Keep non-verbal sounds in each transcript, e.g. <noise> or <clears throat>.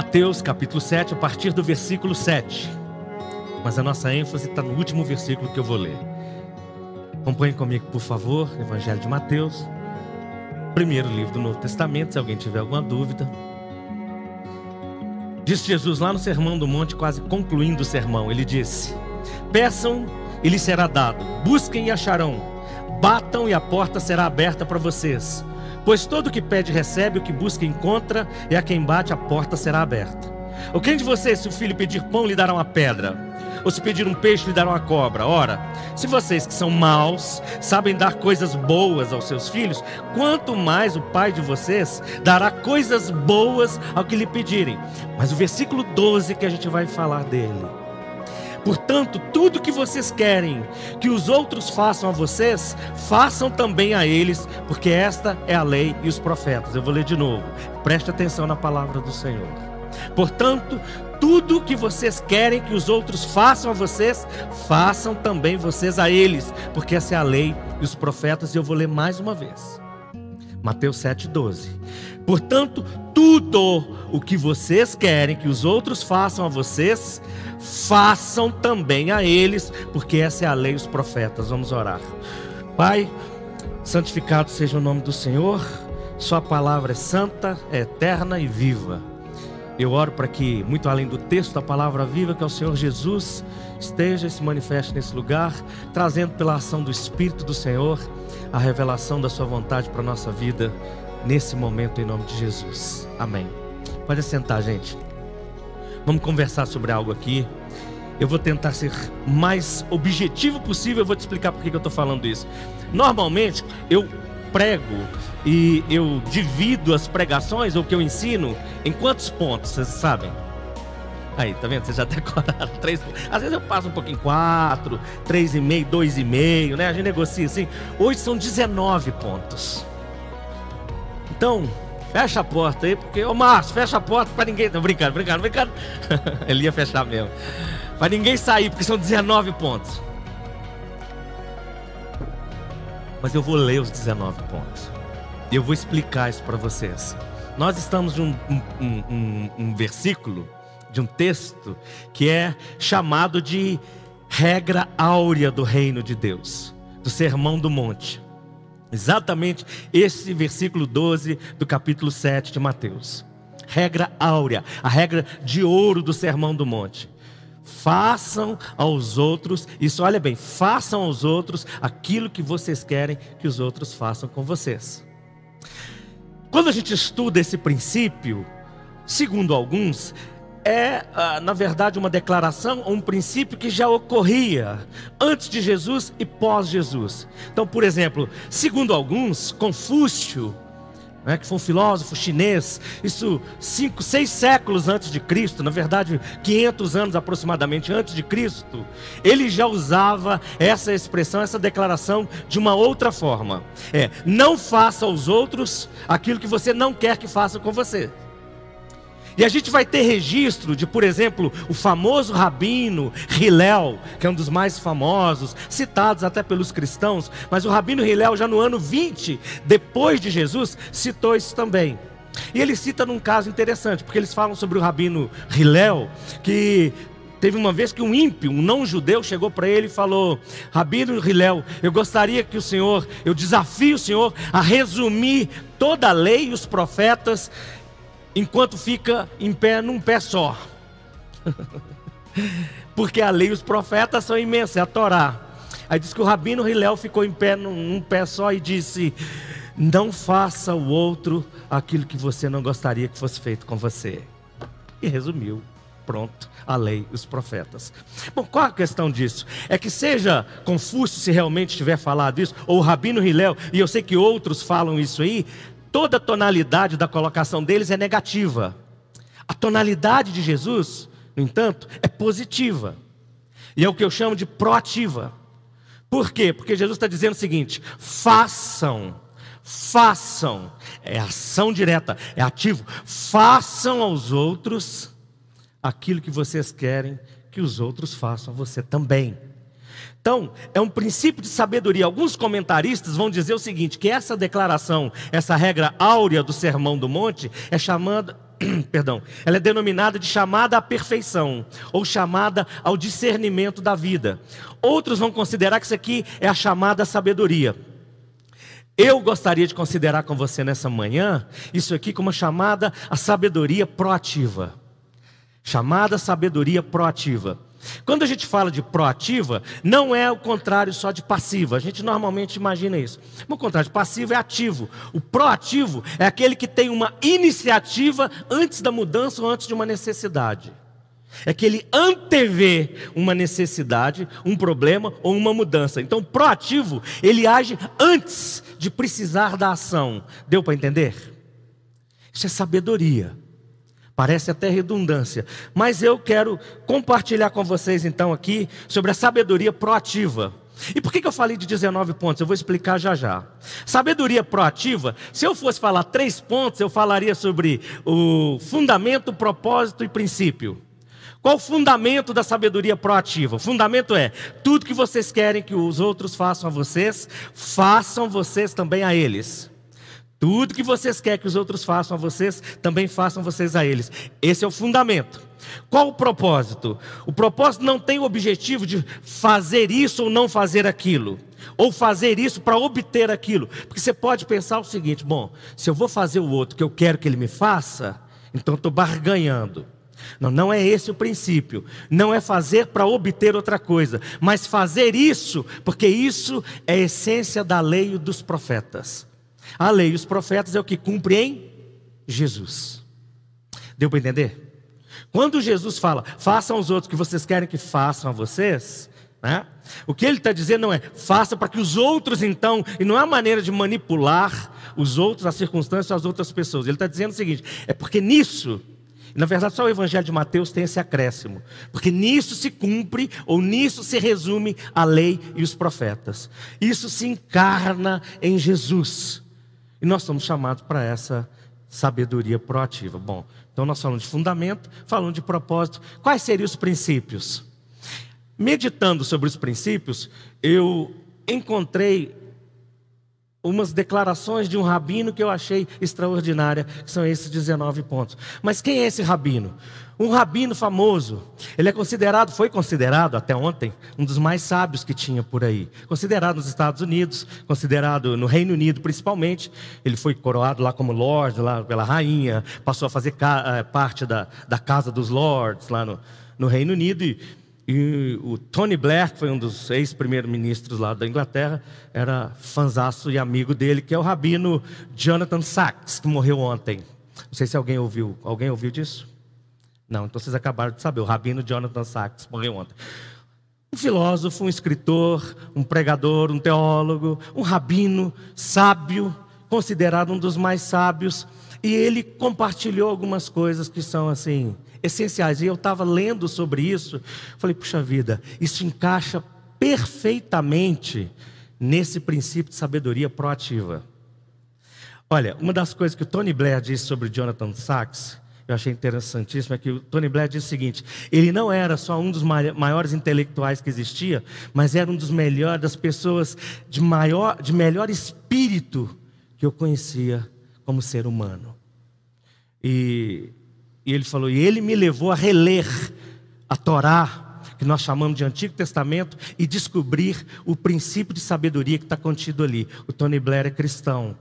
Mateus capítulo 7, a partir do versículo 7. Mas a nossa ênfase está no último versículo que eu vou ler. Acompanhe comigo, por favor, Evangelho de Mateus, primeiro livro do Novo Testamento, se alguém tiver alguma dúvida. Disse Jesus lá no Sermão do Monte, quase concluindo o sermão, ele disse: Peçam e lhes será dado, busquem e acharão, batam e a porta será aberta para vocês. Pois todo que pede recebe, o que busca encontra, e a quem bate a porta será aberta. O quem de vocês, se o filho pedir pão, lhe dará uma pedra? Ou se pedir um peixe, lhe dará uma cobra? Ora, se vocês que são maus sabem dar coisas boas aos seus filhos, quanto mais o Pai de vocês dará coisas boas ao que lhe pedirem. Mas o versículo 12 que a gente vai falar dele. Portanto, tudo que vocês querem que os outros façam a vocês, façam também a eles, porque esta é a lei e os profetas. Eu vou ler de novo. Preste atenção na palavra do Senhor. Portanto, tudo que vocês querem que os outros façam a vocês, façam também vocês a eles, porque essa é a lei e os profetas, e eu vou ler mais uma vez. Mateus 7,12. Portanto, tudo o que vocês querem que os outros façam a vocês, façam também a eles, porque essa é a lei dos profetas. Vamos orar. Pai, santificado seja o nome do Senhor, Sua palavra é santa, é eterna e viva. Eu oro para que, muito além do texto da palavra viva, que é o Senhor Jesus esteja e se manifeste nesse lugar, trazendo pela ação do Espírito do Senhor a revelação da Sua vontade para a nossa vida, nesse momento, em nome de Jesus. Amém. Pode sentar, gente. Vamos conversar sobre algo aqui. Eu vou tentar ser mais objetivo possível. Eu vou te explicar por que eu estou falando isso. Normalmente, eu prego e eu divido as pregações, ou que eu ensino, em quantos pontos, vocês sabem? Aí, tá vendo? Vocês já decoraram <laughs> três. Às vezes eu passo um pouquinho quatro, três e meio, dois e meio, né? A gente negocia assim. Hoje são 19 pontos. Então, fecha a porta aí, porque, ô Márcio, fecha a porta para ninguém. Tô brincando, brincando, brincando. <laughs> Ele ia fechar mesmo. Para ninguém sair, porque são 19 pontos. Mas eu vou ler os 19 pontos. E eu vou explicar isso para vocês. Nós estamos de um, um, um, um versículo, de um texto, que é chamado de regra áurea do reino de Deus, do Sermão do Monte. Exatamente esse versículo 12 do capítulo 7 de Mateus. Regra áurea, a regra de ouro do Sermão do Monte. Façam aos outros, isso olha bem, façam aos outros aquilo que vocês querem que os outros façam com vocês. Quando a gente estuda esse princípio, segundo alguns, é, ah, na verdade, uma declaração, um princípio que já ocorria antes de Jesus e pós-Jesus. Então, por exemplo, segundo alguns, Confúcio, né, que foi um filósofo chinês, isso cinco, seis séculos antes de Cristo, na verdade 500 anos aproximadamente antes de Cristo, ele já usava essa expressão, essa declaração de uma outra forma. É, não faça aos outros aquilo que você não quer que façam com você. E a gente vai ter registro de, por exemplo, o famoso rabino Hillel, que é um dos mais famosos, citados até pelos cristãos, mas o rabino Hillel, já no ano 20 depois de Jesus, citou isso também. E ele cita num caso interessante, porque eles falam sobre o rabino Hillel, que Teve uma vez que um ímpio, um não-judeu, chegou para ele e falou: Rabino Hillel, eu gostaria que o senhor, eu desafio o senhor a resumir toda a lei e os profetas enquanto fica em pé num pé só. <laughs> Porque a lei e os profetas são imensos, é a Torá. Aí diz que o rabino Hilel ficou em pé num, num pé só e disse: Não faça o outro aquilo que você não gostaria que fosse feito com você. E resumiu. Pronto, a lei e os profetas. Bom, qual a questão disso? É que seja Confúcio, se realmente tiver falado isso, ou o Rabino Hilel, e eu sei que outros falam isso aí, toda a tonalidade da colocação deles é negativa. A tonalidade de Jesus, no entanto, é positiva. E é o que eu chamo de proativa. Por quê? Porque Jesus está dizendo o seguinte: façam, façam, é ação direta, é ativo, façam aos outros aquilo que vocês querem que os outros façam a você também. Então, é um princípio de sabedoria. Alguns comentaristas vão dizer o seguinte: que essa declaração, essa regra áurea do Sermão do Monte, é chamada, <clears throat> perdão, ela é denominada de chamada à perfeição ou chamada ao discernimento da vida. Outros vão considerar que isso aqui é a chamada sabedoria. Eu gostaria de considerar com você nessa manhã isso aqui como chamada à sabedoria proativa. Chamada sabedoria proativa. Quando a gente fala de proativa, não é o contrário só de passiva. A gente normalmente imagina isso. O contrário de passivo é ativo. O proativo é aquele que tem uma iniciativa antes da mudança ou antes de uma necessidade. É que ele antevê uma necessidade, um problema ou uma mudança. Então, proativo, ele age antes de precisar da ação. Deu para entender? Isso é sabedoria. Parece até redundância, mas eu quero compartilhar com vocês então aqui sobre a sabedoria proativa. E por que, eu falei de 19 pontos? Eu vou explicar já já. Sabedoria proativa, se eu fosse falar três pontos, eu falaria sobre o fundamento, propósito e princípio. Qual o fundamento da sabedoria proativa? O fundamento é: tudo que vocês querem que os outros façam a vocês, façam vocês também a eles. Tudo que vocês querem que os outros façam a vocês, também façam vocês a eles. Esse é o fundamento. Qual o propósito? O propósito não tem o objetivo de fazer isso ou não fazer aquilo, ou fazer isso para obter aquilo. Porque você pode pensar o seguinte: bom, se eu vou fazer o outro que eu quero que ele me faça, então estou barganhando. Não, não é esse o princípio. Não é fazer para obter outra coisa, mas fazer isso, porque isso é a essência da lei dos profetas. A lei e os profetas é o que cumpre em Jesus. Deu para entender? Quando Jesus fala, façam aos outros o que vocês querem que façam a vocês, né? o que ele está dizendo não é, faça para que os outros então, e não é uma maneira de manipular os outros, as circunstâncias, as outras pessoas. Ele está dizendo o seguinte: é porque nisso, na verdade só o Evangelho de Mateus tem esse acréscimo, porque nisso se cumpre, ou nisso se resume a lei e os profetas. Isso se encarna em Jesus. E nós somos chamados para essa sabedoria proativa. Bom, então nós falamos de fundamento, falamos de propósito. Quais seriam os princípios? Meditando sobre os princípios, eu encontrei umas declarações de um rabino que eu achei extraordinária, que são esses 19 pontos. Mas quem é esse rabino? Um rabino famoso. Ele é considerado, foi considerado até ontem, um dos mais sábios que tinha por aí. Considerado nos Estados Unidos, considerado no Reino Unido principalmente. Ele foi coroado lá como Lord, lá pela rainha, passou a fazer eh, parte da, da Casa dos Lords lá no, no Reino Unido. E e o Tony Blair, que foi um dos ex-primeiros-ministros lá da Inglaterra, era fanzaço e amigo dele, que é o rabino Jonathan Sachs, que morreu ontem. Não sei se alguém ouviu. Alguém ouviu disso? Não, então vocês acabaram de saber. O rabino Jonathan Sachs morreu ontem. Um filósofo, um escritor, um pregador, um teólogo, um rabino sábio, considerado um dos mais sábios. E ele compartilhou algumas coisas que são assim essenciais. E eu estava lendo sobre isso, falei, puxa vida, isso encaixa perfeitamente nesse princípio de sabedoria proativa. Olha, uma das coisas que o Tony Blair disse sobre Jonathan Sachs, eu achei interessantíssimo, é que o Tony Blair disse o seguinte: ele não era só um dos maiores intelectuais que existia, mas era um dos melhores, das pessoas de maior, de melhor espírito que eu conhecia como ser humano. E e ele falou: E ele me levou a reler a Torá, que nós chamamos de Antigo Testamento, e descobrir o princípio de sabedoria que está contido ali. O Tony Blair é cristão.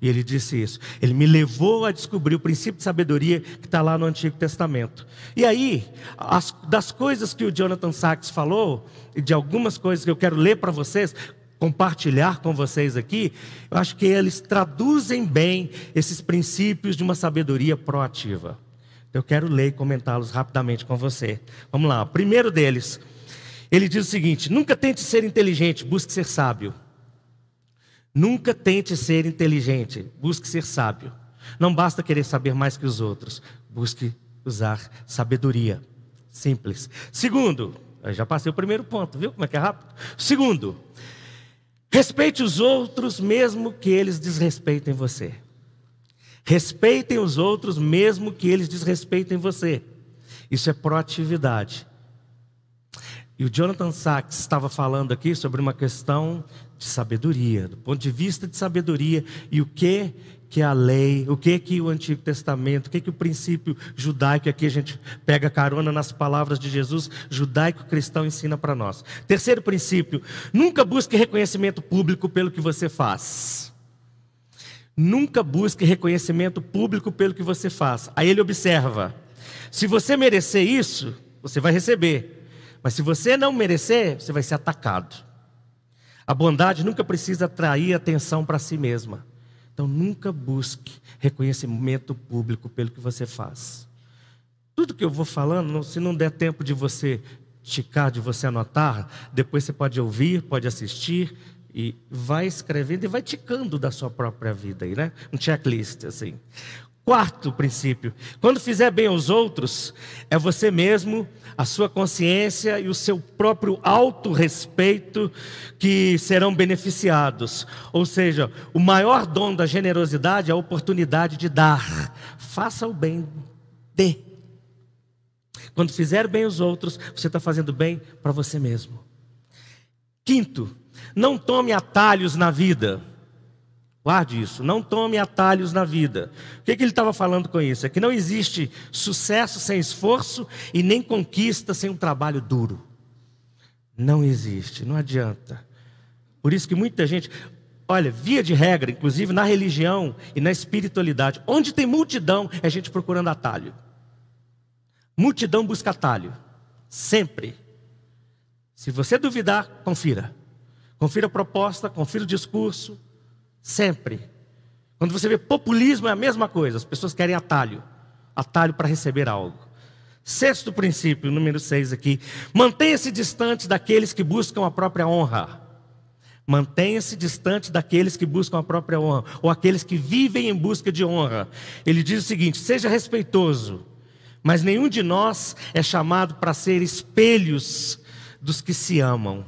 E ele disse isso. Ele me levou a descobrir o princípio de sabedoria que está lá no Antigo Testamento. E aí, as, das coisas que o Jonathan Sachs falou, e de algumas coisas que eu quero ler para vocês, compartilhar com vocês aqui, eu acho que eles traduzem bem esses princípios de uma sabedoria proativa. Eu quero ler e comentá-los rapidamente com você. Vamos lá. O primeiro deles, ele diz o seguinte: nunca tente ser inteligente, busque ser sábio. Nunca tente ser inteligente, busque ser sábio. Não basta querer saber mais que os outros, busque usar sabedoria. Simples. Segundo, já passei o primeiro ponto, viu como é que é rápido? Segundo, respeite os outros mesmo que eles desrespeitem você. Respeitem os outros, mesmo que eles desrespeitem você. Isso é proatividade. E o Jonathan Sachs estava falando aqui sobre uma questão de sabedoria, do ponto de vista de sabedoria, e o que que a lei, o que que o Antigo Testamento, o que que o princípio judaico, aqui a gente pega carona nas palavras de Jesus, judaico-cristão ensina para nós. Terceiro princípio, nunca busque reconhecimento público pelo que você faz. Nunca busque reconhecimento público pelo que você faz. Aí ele observa: se você merecer isso, você vai receber. Mas se você não merecer, você vai ser atacado. A bondade nunca precisa atrair atenção para si mesma. Então nunca busque reconhecimento público pelo que você faz. Tudo que eu vou falando, se não der tempo de você ticar, de você anotar, depois você pode ouvir, pode assistir e vai escrevendo e vai ticando da sua própria vida aí, né? Um checklist assim. Quarto princípio: quando fizer bem aos outros, é você mesmo, a sua consciência e o seu próprio autorrespeito que serão beneficiados. Ou seja, o maior dom da generosidade é a oportunidade de dar. Faça o bem, dê. Quando fizer bem aos outros, você está fazendo bem para você mesmo. Quinto, não tome atalhos na vida. Guarde isso, não tome atalhos na vida. O que, que ele estava falando com isso? É que não existe sucesso sem esforço e nem conquista sem um trabalho duro. Não existe, não adianta. Por isso que muita gente, olha, via de regra, inclusive na religião e na espiritualidade, onde tem multidão, é gente procurando atalho. Multidão busca atalho, sempre. Se você duvidar, confira. Confira a proposta, confira o discurso, Sempre. Quando você vê populismo, é a mesma coisa. As pessoas querem atalho atalho para receber algo. Sexto princípio, número seis aqui. Mantenha-se distante daqueles que buscam a própria honra. Mantenha-se distante daqueles que buscam a própria honra, ou aqueles que vivem em busca de honra. Ele diz o seguinte: seja respeitoso, mas nenhum de nós é chamado para ser espelhos dos que se amam.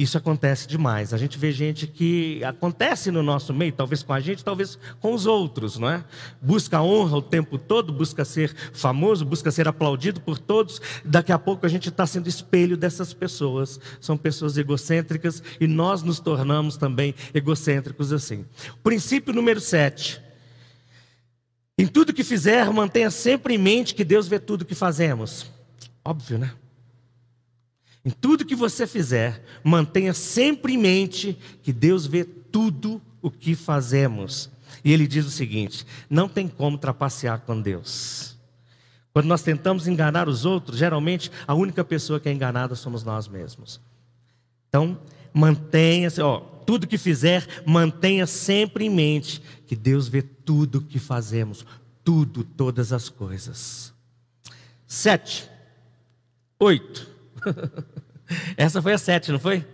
Isso acontece demais. A gente vê gente que acontece no nosso meio, talvez com a gente, talvez com os outros, não é? Busca honra o tempo todo, busca ser famoso, busca ser aplaudido por todos. Daqui a pouco a gente está sendo espelho dessas pessoas. São pessoas egocêntricas e nós nos tornamos também egocêntricos assim. Princípio número 7. Em tudo que fizer, mantenha sempre em mente que Deus vê tudo que fazemos. Óbvio, né? Em tudo que você fizer, mantenha sempre em mente que Deus vê tudo o que fazemos. E ele diz o seguinte: não tem como trapacear com Deus. Quando nós tentamos enganar os outros, geralmente a única pessoa que é enganada somos nós mesmos. Então, mantenha-se, ó, tudo que fizer, mantenha sempre em mente que Deus vê tudo o que fazemos, tudo, todas as coisas. Sete, oito. <laughs> Essa foi a sete, não foi?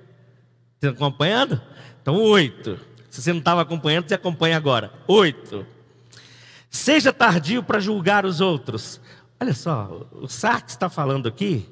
Está acompanhando? Então, oito. Se você não estava acompanhando, você acompanha agora. Oito. Seja tardio para julgar os outros. Olha só, o Sartre está falando aqui,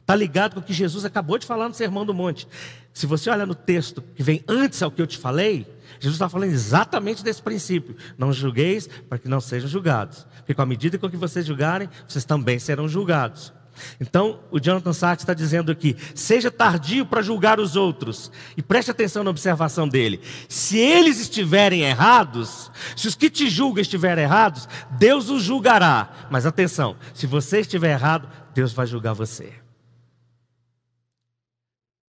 está ligado com o que Jesus acabou de falar no Sermão do Monte. Se você olha no texto que vem antes ao que eu te falei, Jesus está falando exatamente desse princípio. Não julgueis para que não sejam julgados. Porque com a medida com que vocês julgarem, vocês também serão julgados. Então, o Jonathan Sachs está dizendo aqui: seja tardio para julgar os outros. E preste atenção na observação dele. Se eles estiverem errados, se os que te julgam estiverem errados, Deus os julgará. Mas atenção: se você estiver errado, Deus vai julgar você.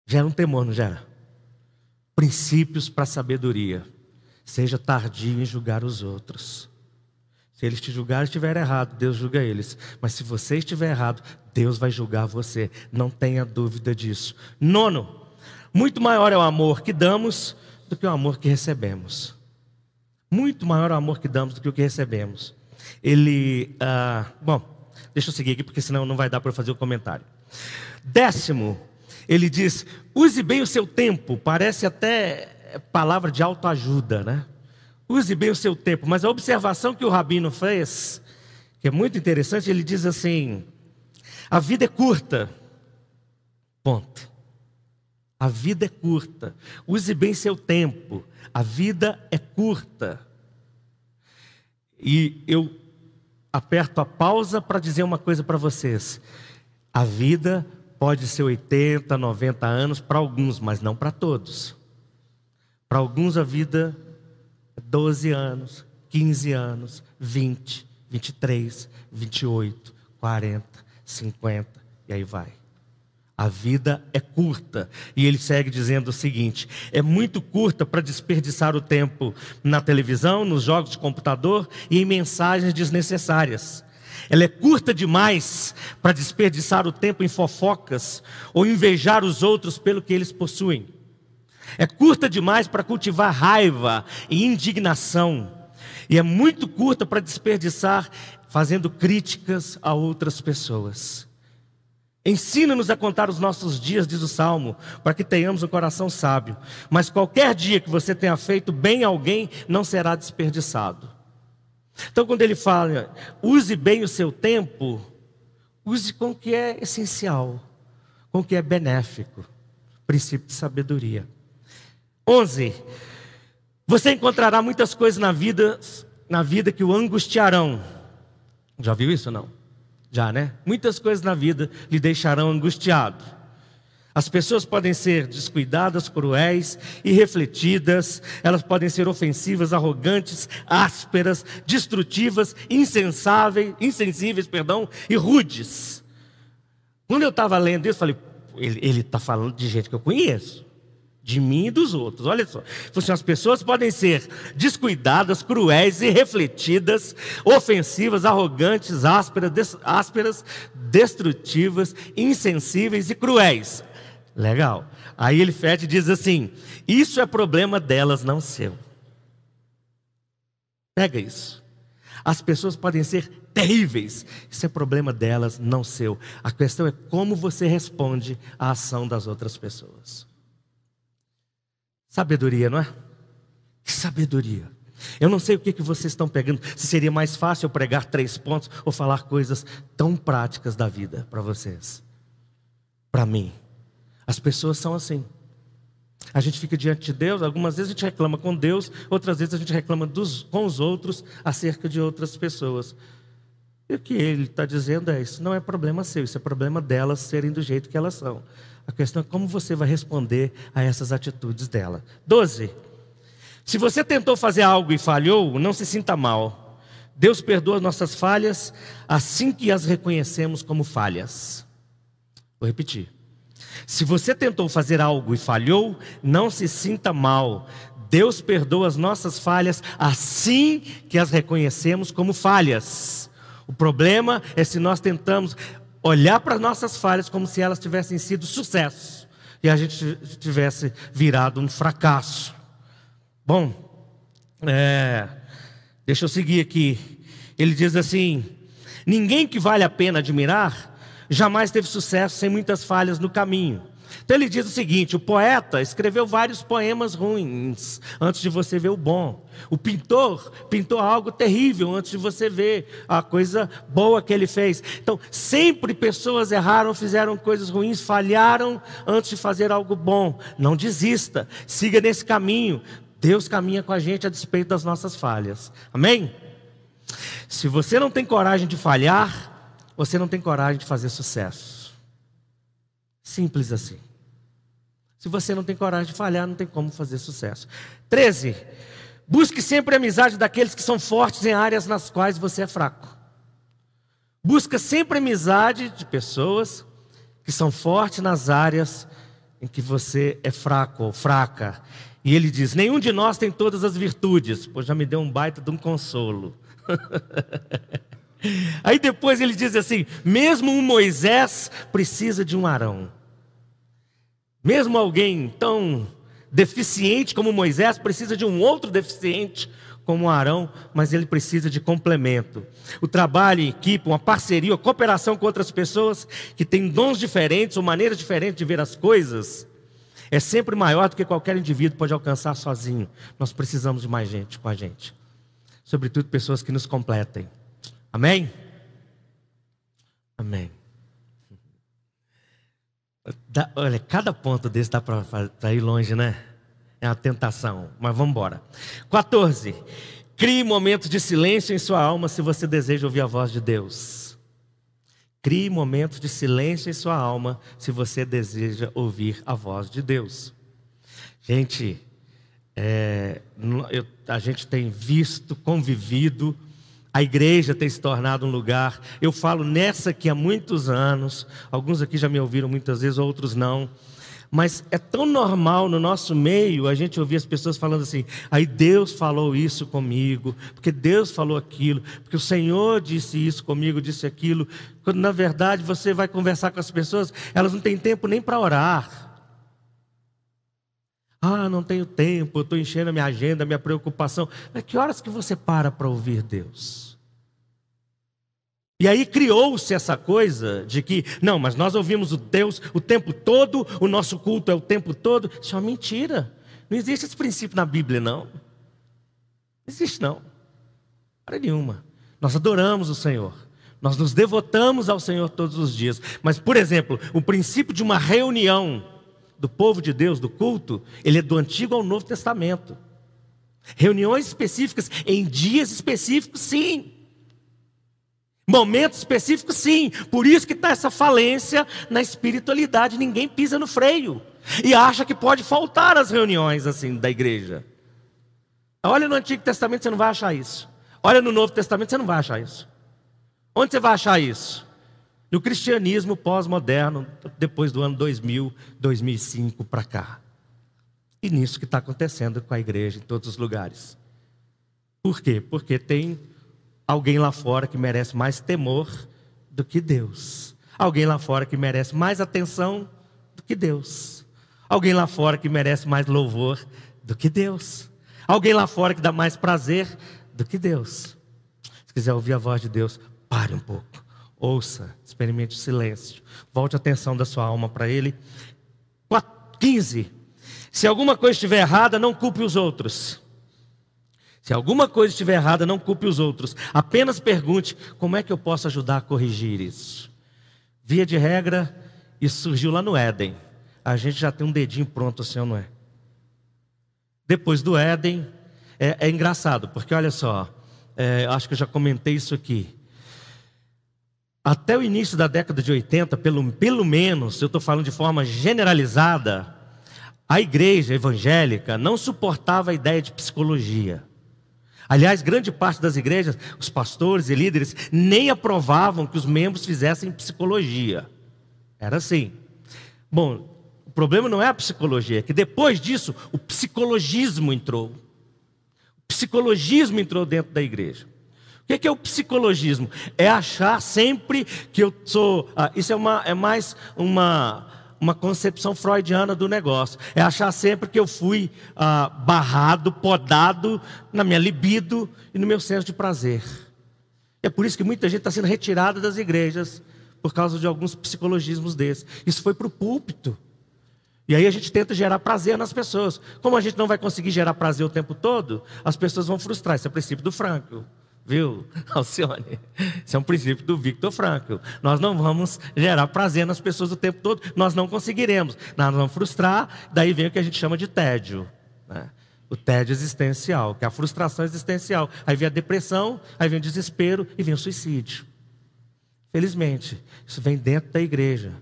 Gera um temor, não gera? Princípios para sabedoria. Seja tardio em julgar os outros. Se eles te julgarem estiver errado, Deus julga eles. Mas se você estiver errado, Deus vai julgar você. Não tenha dúvida disso. Nono, muito maior é o amor que damos do que o amor que recebemos. Muito maior é o amor que damos do que o que recebemos. Ele, ah, bom, deixa eu seguir aqui porque senão não vai dar para fazer o comentário. Décimo, ele diz: use bem o seu tempo. Parece até palavra de autoajuda, né? Use bem o seu tempo. Mas a observação que o rabino fez, que é muito interessante, ele diz assim: a vida é curta. Ponto. A vida é curta. Use bem seu tempo. A vida é curta. E eu aperto a pausa para dizer uma coisa para vocês. A vida pode ser 80, 90 anos para alguns, mas não para todos. Para alguns a vida 12 anos, 15 anos, 20, 23, 28, 40, 50 e aí vai. A vida é curta. E ele segue dizendo o seguinte: é muito curta para desperdiçar o tempo na televisão, nos jogos de computador e em mensagens desnecessárias. Ela é curta demais para desperdiçar o tempo em fofocas ou invejar os outros pelo que eles possuem. É curta demais para cultivar raiva e indignação. E é muito curta para desperdiçar fazendo críticas a outras pessoas. Ensina-nos a contar os nossos dias, diz o Salmo, para que tenhamos um coração sábio. Mas qualquer dia que você tenha feito bem a alguém não será desperdiçado. Então, quando ele fala, use bem o seu tempo, use com o que é essencial, com o que é benéfico. Princípio de sabedoria. 11. Você encontrará muitas coisas na vida, na vida que o angustiarão. Já viu isso não? Já, né? Muitas coisas na vida lhe deixarão angustiado. As pessoas podem ser descuidadas, cruéis, irrefletidas, elas podem ser ofensivas, arrogantes, ásperas, destrutivas, insensáveis, insensíveis, perdão, e rudes. Quando eu estava lendo isso, falei, ele está falando de gente que eu conheço de mim e dos outros. Olha só. Assim, as pessoas podem ser descuidadas, cruéis, irrefletidas, ofensivas, arrogantes, ásperas, des, ásperas, destrutivas, insensíveis e cruéis. Legal. Aí ele fete diz assim: Isso é problema delas, não seu. Pega isso. As pessoas podem ser terríveis. Isso é problema delas, não seu. A questão é como você responde à ação das outras pessoas. Sabedoria, não é? Que sabedoria. Eu não sei o que, que vocês estão pegando, se seria mais fácil eu pregar três pontos ou falar coisas tão práticas da vida para vocês. Para mim. As pessoas são assim. A gente fica diante de Deus, algumas vezes a gente reclama com Deus, outras vezes a gente reclama dos, com os outros acerca de outras pessoas. E o que ele está dizendo é: isso não é problema seu, isso é problema delas serem do jeito que elas são. A questão é como você vai responder a essas atitudes dela. 12. Se você tentou fazer algo e falhou, não se sinta mal. Deus perdoa nossas falhas assim que as reconhecemos como falhas. Vou repetir. Se você tentou fazer algo e falhou, não se sinta mal. Deus perdoa as nossas falhas assim que as reconhecemos como falhas. O problema é se nós tentamos olhar para nossas falhas como se elas tivessem sido sucesso e a gente tivesse virado um fracasso. Bom, é, deixa eu seguir aqui. Ele diz assim: ninguém que vale a pena admirar jamais teve sucesso sem muitas falhas no caminho. Então ele diz o seguinte: o poeta escreveu vários poemas ruins antes de você ver o bom. O pintor pintou algo terrível antes de você ver a coisa boa que ele fez. Então, sempre pessoas erraram, fizeram coisas ruins, falharam antes de fazer algo bom. Não desista, siga nesse caminho. Deus caminha com a gente a despeito das nossas falhas. Amém? Se você não tem coragem de falhar, você não tem coragem de fazer sucesso. Simples assim. Se você não tem coragem de falhar, não tem como fazer sucesso. 13. Busque sempre a amizade daqueles que são fortes em áreas nas quais você é fraco. Busca sempre amizade de pessoas que são fortes nas áreas em que você é fraco ou fraca. E ele diz: Nenhum de nós tem todas as virtudes. Pô, já me deu um baita de um consolo. <laughs> Aí depois ele diz assim: Mesmo um Moisés precisa de um Arão. Mesmo alguém tão deficiente como Moisés precisa de um outro deficiente como Arão, mas ele precisa de complemento. O trabalho em equipe, uma parceria, uma cooperação com outras pessoas que têm dons diferentes ou maneiras diferentes de ver as coisas, é sempre maior do que qualquer indivíduo pode alcançar sozinho. Nós precisamos de mais gente com a gente. Sobretudo pessoas que nos completem. Amém? Amém. Olha, cada ponto desse dá para ir longe, né? É uma tentação, mas vamos embora. 14. Crie momentos de silêncio em sua alma se você deseja ouvir a voz de Deus. Crie momentos de silêncio em sua alma se você deseja ouvir a voz de Deus. Gente, É, eu, a gente tem visto, convivido, a igreja tem se tornado um lugar. Eu falo nessa aqui há muitos anos, alguns aqui já me ouviram muitas vezes, outros não. Mas é tão normal no nosso meio a gente ouvir as pessoas falando assim: aí Deus falou isso comigo, porque Deus falou aquilo, porque o Senhor disse isso comigo, disse aquilo. Quando na verdade você vai conversar com as pessoas, elas não têm tempo nem para orar. Ah, não tenho tempo, estou enchendo a minha agenda, a minha preocupação. Mas que horas que você para para ouvir Deus? E aí criou-se essa coisa de que, não, mas nós ouvimos o Deus o tempo todo, o nosso culto é o tempo todo. Isso é uma mentira. Não existe esse princípio na Bíblia, não. Não existe, não. Para nenhuma. Nós adoramos o Senhor. Nós nos devotamos ao Senhor todos os dias. Mas, por exemplo, o princípio de uma reunião do povo de Deus, do culto, ele é do Antigo ao Novo Testamento. Reuniões específicas, em dias específicos, sim. Momentos específicos, sim. Por isso que está essa falência na espiritualidade. Ninguém pisa no freio. E acha que pode faltar as reuniões assim da igreja. Olha no Antigo Testamento, você não vai achar isso. Olha no Novo Testamento, você não vai achar isso. Onde você vai achar isso? No cristianismo pós-moderno, depois do ano 2000, 2005 para cá. E nisso que está acontecendo com a igreja em todos os lugares. Por quê? Porque tem alguém lá fora que merece mais temor do que Deus. Alguém lá fora que merece mais atenção do que Deus. Alguém lá fora que merece mais louvor do que Deus. Alguém lá fora que dá mais prazer do que Deus. Se quiser ouvir a voz de Deus, pare um pouco. Ouça, experimente o silêncio. Volte a atenção da sua alma para Ele. 15. Se alguma coisa estiver errada, não culpe os outros. Se alguma coisa estiver errada, não culpe os outros. Apenas pergunte: como é que eu posso ajudar a corrigir isso? Via de regra, isso surgiu lá no Éden. A gente já tem um dedinho pronto, assim ou não é? Depois do Éden, é, é engraçado, porque olha só, é, acho que eu já comentei isso aqui. Até o início da década de 80, pelo, pelo menos, eu estou falando de forma generalizada, a igreja evangélica não suportava a ideia de psicologia. Aliás, grande parte das igrejas, os pastores e líderes, nem aprovavam que os membros fizessem psicologia. Era assim. Bom, o problema não é a psicologia, é que depois disso, o psicologismo entrou. O psicologismo entrou dentro da igreja. O que é o psicologismo? É achar sempre que eu sou. Ah, isso é, uma, é mais uma, uma concepção freudiana do negócio. É achar sempre que eu fui ah, barrado, podado na minha libido e no meu senso de prazer. É por isso que muita gente está sendo retirada das igrejas por causa de alguns psicologismos desses. Isso foi para o púlpito. E aí a gente tenta gerar prazer nas pessoas. Como a gente não vai conseguir gerar prazer o tempo todo, as pessoas vão frustrar. Esse é o princípio do Franco. Viu, <laughs> Alcione? Isso é um princípio do Victor Frankl. Nós não vamos gerar prazer nas pessoas o tempo todo, nós não conseguiremos. Nós vamos frustrar, daí vem o que a gente chama de tédio. Né? O tédio existencial, que é a frustração existencial. Aí vem a depressão, aí vem o desespero e vem o suicídio. Felizmente, isso vem dentro da igreja.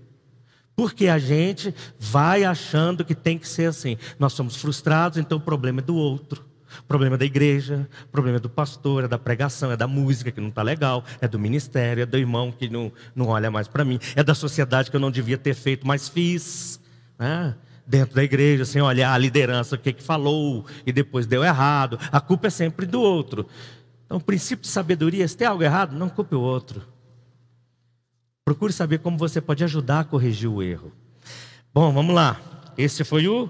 Porque a gente vai achando que tem que ser assim. Nós somos frustrados, então o problema é do outro. Problema da igreja, problema do pastor, é da pregação, é da música que não está legal, é do ministério, é do irmão que não, não olha mais para mim, é da sociedade que eu não devia ter feito, mas fiz. Né? Dentro da igreja, sem olhar a liderança, o que, que falou, e depois deu errado. A culpa é sempre do outro. Então, o princípio de sabedoria, se tem algo errado, não culpe o outro. Procure saber como você pode ajudar a corrigir o erro. Bom, vamos lá. Esse foi o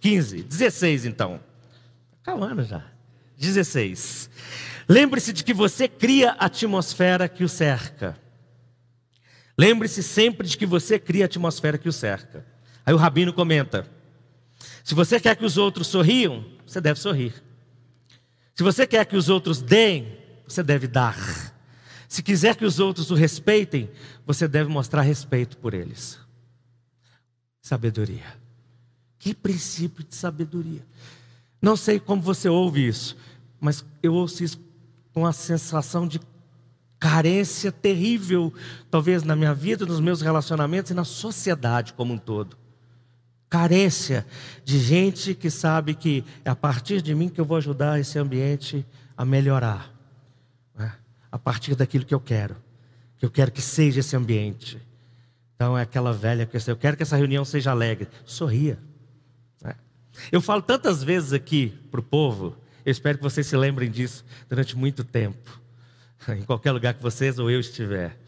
15. 16 então. Acabando já. 16. Lembre-se de que você cria a atmosfera que o cerca. Lembre-se sempre de que você cria a atmosfera que o cerca. Aí o rabino comenta: se você quer que os outros sorriam, você deve sorrir. Se você quer que os outros deem, você deve dar. Se quiser que os outros o respeitem, você deve mostrar respeito por eles. Sabedoria. Que princípio de sabedoria. Não sei como você ouve isso, mas eu ouço isso com uma sensação de carência terrível, talvez na minha vida, nos meus relacionamentos e na sociedade como um todo. Carência de gente que sabe que é a partir de mim que eu vou ajudar esse ambiente a melhorar. Né? A partir daquilo que eu quero. Que eu quero que seja esse ambiente. Então é aquela velha questão. Eu quero que essa reunião seja alegre. Sorria. Eu falo tantas vezes aqui para o povo. Eu espero que vocês se lembrem disso durante muito tempo. <laughs> Em qualquer lugar que vocês ou eu estiver.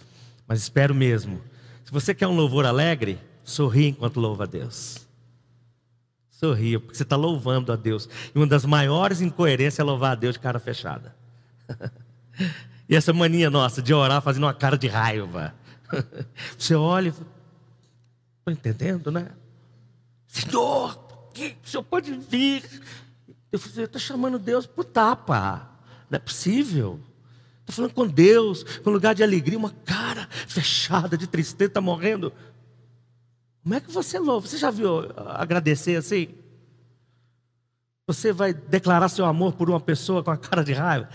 Mas espero mesmo. Se você quer um louvor alegre, sorria enquanto louva a Deus. Sorria, porque você está louvando a Deus. E uma das maiores incoerências é louvar a Deus de cara fechada. <laughs> e essa mania nossa de orar fazendo uma cara de raiva. <laughs> Você olha e fala, estou entendendo, né? Senhor, que o senhor pode vir? Eu falei, estou chamando Deus para o tapa. Não é possível. Estou falando com Deus, com lugar de alegria, uma cara fechada de tristeza, está morrendo. Como é que você louva? Você já viu agradecer assim? Você vai declarar seu amor por uma pessoa com a cara de raiva?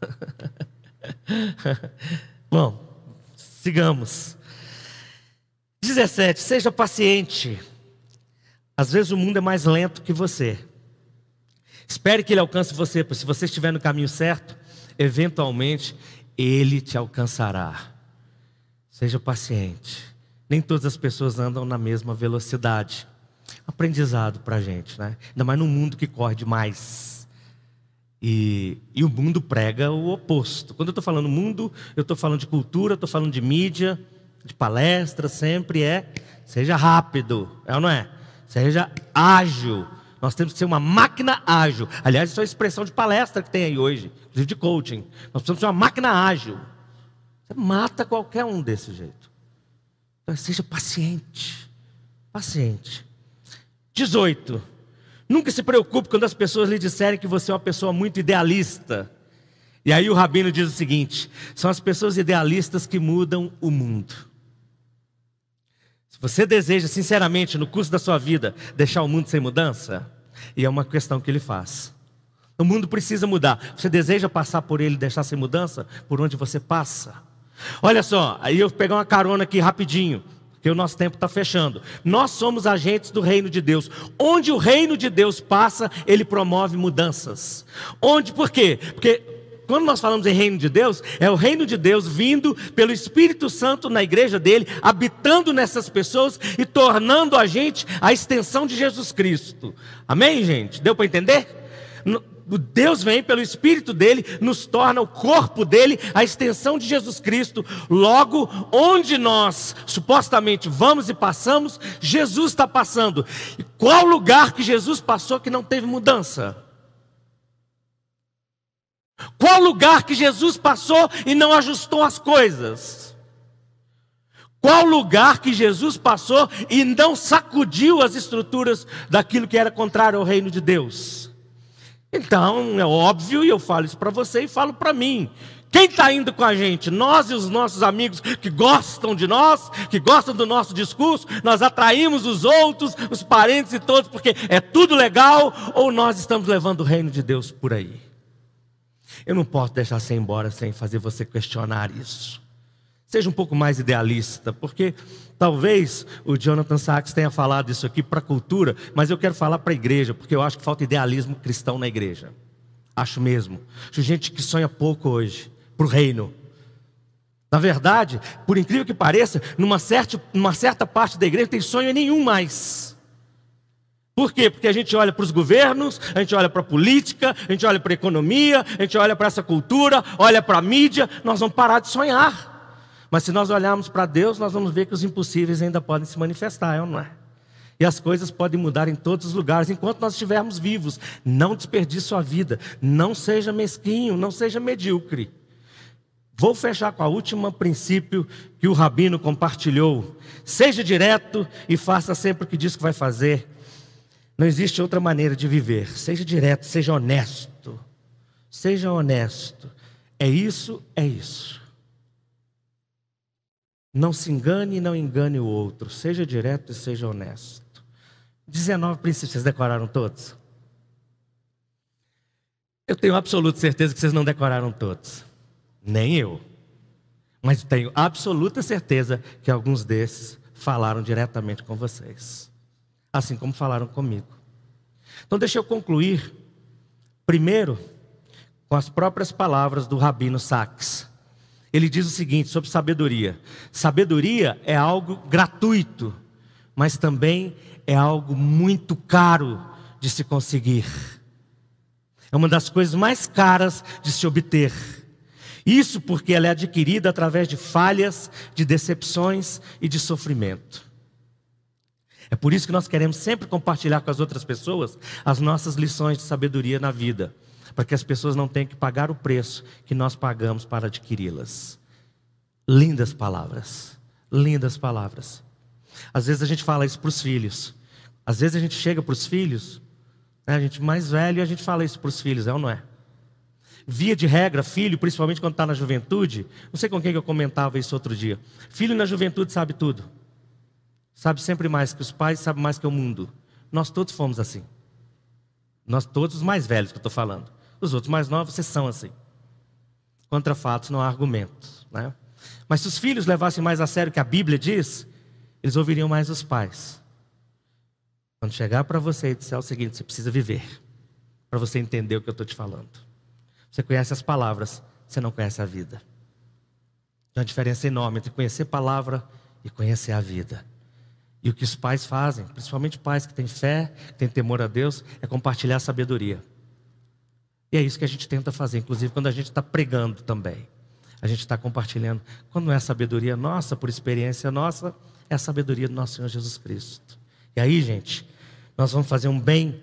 <laughs> Bom, sigamos. 17. Seja paciente. Às vezes o mundo é mais lento que você. Espere que ele alcance você, porque se você estiver no caminho certo, eventualmente ele te alcançará. Seja paciente. Nem todas as pessoas andam na mesma velocidade. Aprendizado para gente, né? Ainda mais num mundo que corre demais. E, e o mundo prega o oposto. Quando eu estou falando mundo, eu estou falando de cultura, estou falando de mídia, de palestra, sempre é seja rápido, é ou não é? Seja ágil. Nós temos que ser uma máquina ágil. Aliás, isso é uma expressão de palestra que tem aí hoje, inclusive de coaching. Nós precisamos ser uma máquina ágil. Você mata qualquer um desse jeito. Então, seja paciente. Paciente. 18. Nunca se preocupe quando as pessoas lhe disserem que você é uma pessoa muito idealista. E aí o rabino diz o seguinte: são as pessoas idealistas que mudam o mundo. Você deseja, sinceramente, no curso da sua vida, deixar o mundo sem mudança, e é uma questão que ele faz. O mundo precisa mudar. Você deseja passar por ele e deixar sem mudança? Por onde você passa? Olha só, aí eu pegar uma carona aqui rapidinho, porque o nosso tempo está fechando. Nós somos agentes do reino de Deus. Onde o reino de Deus passa, ele promove mudanças. Onde, por quê? Porque quando nós falamos em reino de Deus, é o reino de Deus vindo pelo Espírito Santo na igreja dele, habitando nessas pessoas e tornando a gente a extensão de Jesus Cristo. Amém, gente? Deu para entender? Deus vem pelo Espírito dele, nos torna o corpo dele, a extensão de Jesus Cristo. Logo, onde nós supostamente vamos e passamos, Jesus está passando. E qual lugar que Jesus passou que não teve mudança? Qual lugar que Jesus passou e não ajustou as coisas? Qual lugar que Jesus passou e não sacudiu as estruturas daquilo que era contrário ao reino de Deus? Então, é óbvio, e eu falo isso para você e falo para mim. Quem está indo com a gente? Nós e os nossos amigos que gostam de nós, que gostam do nosso discurso, nós atraímos os outros, os parentes e todos, porque é tudo legal, ou nós estamos levando o reino de Deus por aí? Eu não posso deixar você embora sem fazer você questionar isso. Seja um pouco mais idealista, porque talvez o Jonathan Sachs tenha falado isso aqui para a cultura, mas eu quero falar para a igreja, porque eu acho que falta idealismo cristão na igreja. Acho mesmo. Acho gente que sonha pouco hoje para o reino. Na verdade, por incrível que pareça, numa certa, numa certa parte da igreja tem sonho nenhum mais. Por quê? Porque a gente olha para os governos, a gente olha para a política, a gente olha para a economia, a gente olha para essa cultura, olha para a mídia, nós vamos parar de sonhar. Mas se nós olharmos para Deus, nós vamos ver que os impossíveis ainda podem se manifestar, é ou não é? E as coisas podem mudar em todos os lugares enquanto nós estivermos vivos. Não desperdice sua vida, não seja mesquinho, não seja medíocre. Vou fechar com a última princípio que o rabino compartilhou. Seja direto e faça sempre o que diz que vai fazer. Não existe outra maneira de viver. Seja direto, seja honesto. Seja honesto. É isso, é isso. Não se engane e não engane o outro. Seja direto e seja honesto. 19 princípios, vocês decoraram todos? Eu tenho absoluta certeza que vocês não decoraram todos. Nem eu. Mas tenho absoluta certeza que alguns desses falaram diretamente com vocês. Assim como falaram comigo. Então, deixa eu concluir, primeiro, com as próprias palavras do Rabino Sachs. Ele diz o seguinte sobre sabedoria: sabedoria é algo gratuito, mas também é algo muito caro de se conseguir. É uma das coisas mais caras de se obter. Isso porque ela é adquirida através de falhas, de decepções e de sofrimento. É por isso que nós queremos sempre compartilhar com as outras pessoas as nossas lições de sabedoria na vida, para que as pessoas não tenham que pagar o preço que nós pagamos para adquiri-las. Lindas palavras, lindas palavras. Às vezes a gente fala isso para os filhos, às vezes a gente chega para os filhos, né, a gente mais velho e a gente fala isso para os filhos, é ou não é? Via de regra, filho, principalmente quando está na juventude, não sei com quem eu comentava isso outro dia. Filho na juventude sabe tudo. Sabe sempre mais que os pais, sabe mais que o mundo. Nós todos fomos assim. Nós todos os mais velhos que eu estou falando. Os outros mais novos, vocês são assim. Contra fatos não há argumentos. Né? Mas se os filhos levassem mais a sério o que a Bíblia diz, eles ouviriam mais os pais. Quando chegar para você e disser o seguinte, você precisa viver, para você entender o que eu estou te falando. Você conhece as palavras, você não conhece a vida. Tem uma diferença enorme entre conhecer palavra e conhecer a vida. E o que os pais fazem, principalmente pais que têm fé, que têm temor a Deus, é compartilhar a sabedoria. E é isso que a gente tenta fazer, inclusive quando a gente está pregando também. A gente está compartilhando. Quando não é sabedoria nossa, por experiência nossa, é a sabedoria do nosso Senhor Jesus Cristo. E aí, gente, nós vamos fazer um bem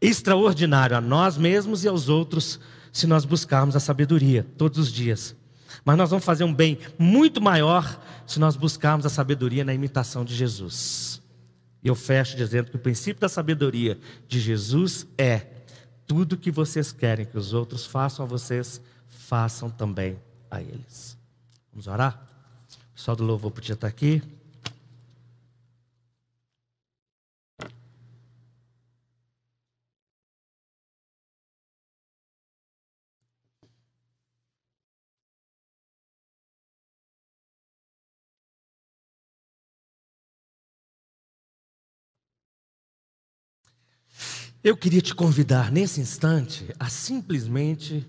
extraordinário a nós mesmos e aos outros se nós buscarmos a sabedoria todos os dias. Mas nós vamos fazer um bem muito maior se nós buscarmos a sabedoria na imitação de Jesus. E eu fecho dizendo que o princípio da sabedoria de Jesus é: tudo que vocês querem que os outros façam a vocês, façam também a eles. Vamos orar? O pessoal do louvor podia estar aqui. Eu queria te convidar nesse instante a simplesmente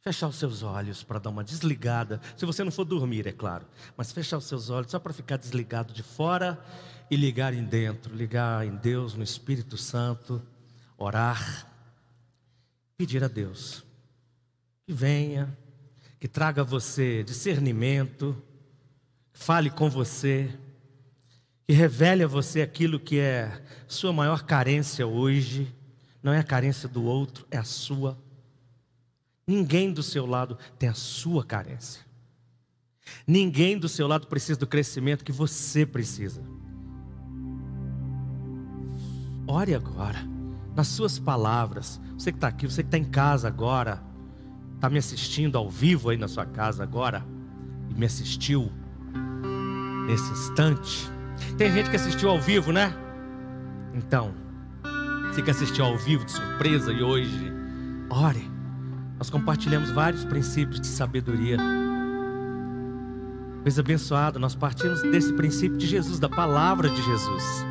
fechar os seus olhos para dar uma desligada. Se você não for dormir, é claro, mas fechar os seus olhos só para ficar desligado de fora e ligar em dentro, ligar em Deus, no Espírito Santo, orar, pedir a Deus que venha, que traga a você discernimento, fale com você e revele a você aquilo que é sua maior carência hoje. Não é a carência do outro, é a sua. Ninguém do seu lado tem a sua carência. Ninguém do seu lado precisa do crescimento que você precisa. Ore agora, nas suas palavras. Você que está aqui, você que está em casa agora, está me assistindo ao vivo aí na sua casa agora, e me assistiu nesse instante. Tem gente que assistiu ao vivo, né? Então, você que assistiu ao vivo de surpresa e hoje, ore. Nós compartilhamos vários princípios de sabedoria. Coisa abençoada, nós partimos desse princípio de Jesus, da palavra de Jesus.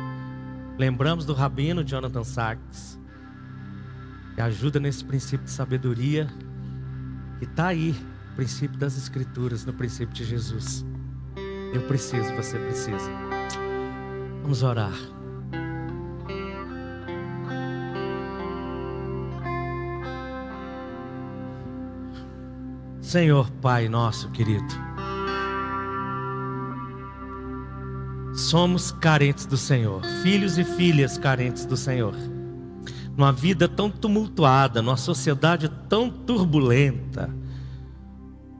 Lembramos do rabino Jonathan Sachs, que ajuda nesse princípio de sabedoria, que está aí, princípio das Escrituras, no princípio de Jesus. Eu preciso, você precisa. Vamos orar. Senhor Pai nosso querido, somos carentes do Senhor, filhos e filhas carentes do Senhor. Numa vida tão tumultuada, numa sociedade tão turbulenta,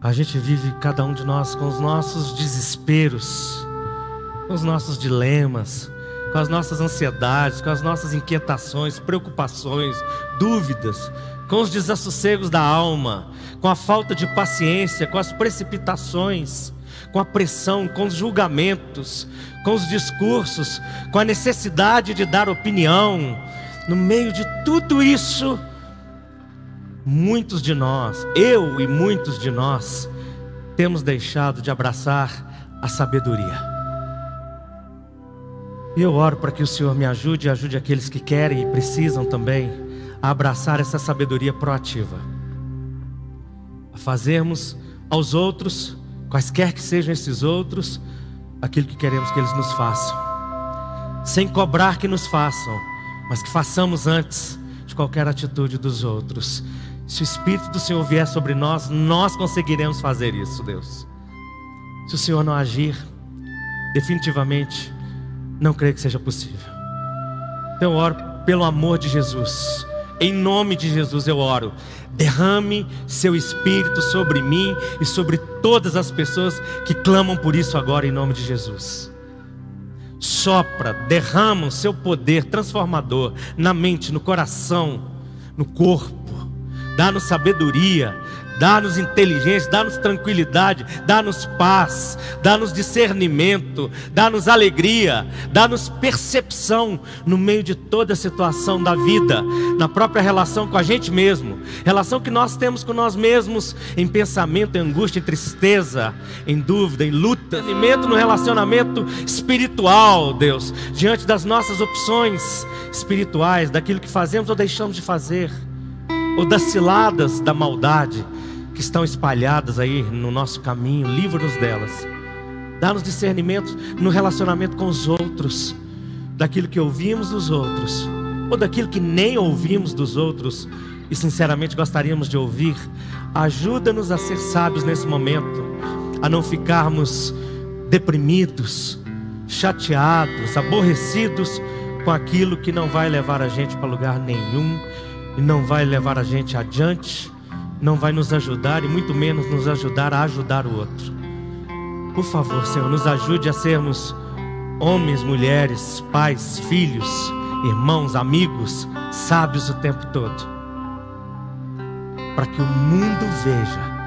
a gente vive cada um de nós com os nossos desesperos, com os nossos dilemas, com as nossas ansiedades, com as nossas inquietações, preocupações, dúvidas, com os desassossegos da alma, com a falta de paciência, com as precipitações, com a pressão, com os julgamentos, com os discursos, com a necessidade de dar opinião. No meio de tudo isso, muitos de nós, eu e muitos de nós, temos deixado de abraçar a sabedoria. E eu oro para que o Senhor me ajude e ajude aqueles que querem e precisam também a abraçar essa sabedoria proativa, a fazermos aos outros, quaisquer que sejam esses outros, aquilo que queremos que eles nos façam, sem cobrar que nos façam, mas que façamos antes de qualquer atitude dos outros. Se o Espírito do Senhor vier sobre nós, nós conseguiremos fazer isso, Deus. Se o Senhor não agir, definitivamente não creio que seja possível. Então eu oro pelo amor de Jesus. Em nome de Jesus eu oro. Derrame seu espírito sobre mim e sobre todas as pessoas que clamam por isso agora em nome de Jesus. Sopra, derrama o seu poder transformador na mente, no coração, no corpo. Dá-nos sabedoria, dá-nos inteligência, dá-nos tranquilidade, dá-nos paz, dá-nos discernimento, dá-nos alegria, dá-nos percepção no meio de toda a situação da vida, na própria relação com a gente mesmo, relação que nós temos com nós mesmos, em pensamento, em angústia, em tristeza, em dúvida, em luta, no relacionamento espiritual, Deus, diante das nossas opções espirituais, daquilo que fazemos ou deixamos de fazer ou das ciladas da maldade que estão espalhadas aí no nosso caminho, livra-nos delas. Dá-nos discernimento no relacionamento com os outros, daquilo que ouvimos dos outros, ou daquilo que nem ouvimos dos outros e sinceramente gostaríamos de ouvir. Ajuda-nos a ser sábios nesse momento, a não ficarmos deprimidos, chateados, aborrecidos com aquilo que não vai levar a gente para lugar nenhum e não vai levar a gente adiante não vai nos ajudar e muito menos nos ajudar a ajudar o outro. Por favor, Senhor, nos ajude a sermos homens, mulheres, pais, filhos, irmãos, amigos, sábios o tempo todo. Para que o mundo veja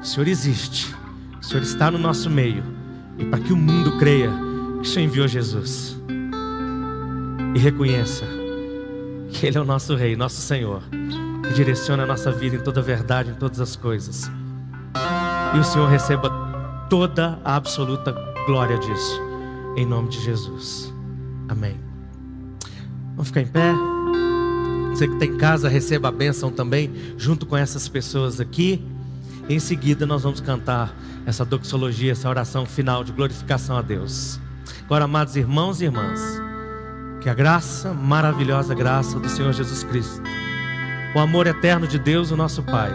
o Senhor existe, o Senhor está no nosso meio, e para que o mundo creia que o Senhor enviou Jesus. E reconheça que Ele é o nosso Rei, nosso Senhor que direciona a nossa vida em toda a verdade, em todas as coisas. E o Senhor receba toda a absoluta glória disso, em nome de Jesus. Amém. Vamos ficar em pé. Você que está em casa, receba a bênção também, junto com essas pessoas aqui. Em seguida, nós vamos cantar essa doxologia, essa oração final de glorificação a Deus. Agora, amados irmãos e irmãs, que a graça, maravilhosa graça do Senhor Jesus Cristo o amor eterno de Deus, o nosso Pai,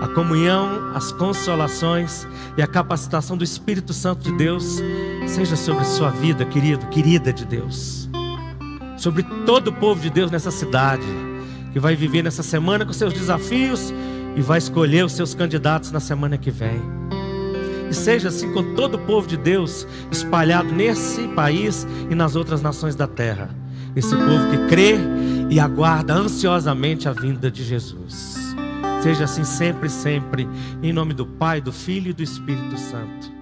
a comunhão, as consolações e a capacitação do Espírito Santo de Deus seja sobre sua vida, querido, querida de Deus, sobre todo o povo de Deus nessa cidade, que vai viver nessa semana com seus desafios e vai escolher os seus candidatos na semana que vem. E seja assim com todo o povo de Deus espalhado nesse país e nas outras nações da terra. Esse povo que crê e aguarda ansiosamente a vinda de Jesus. Seja assim sempre, sempre, em nome do Pai, do Filho e do Espírito Santo.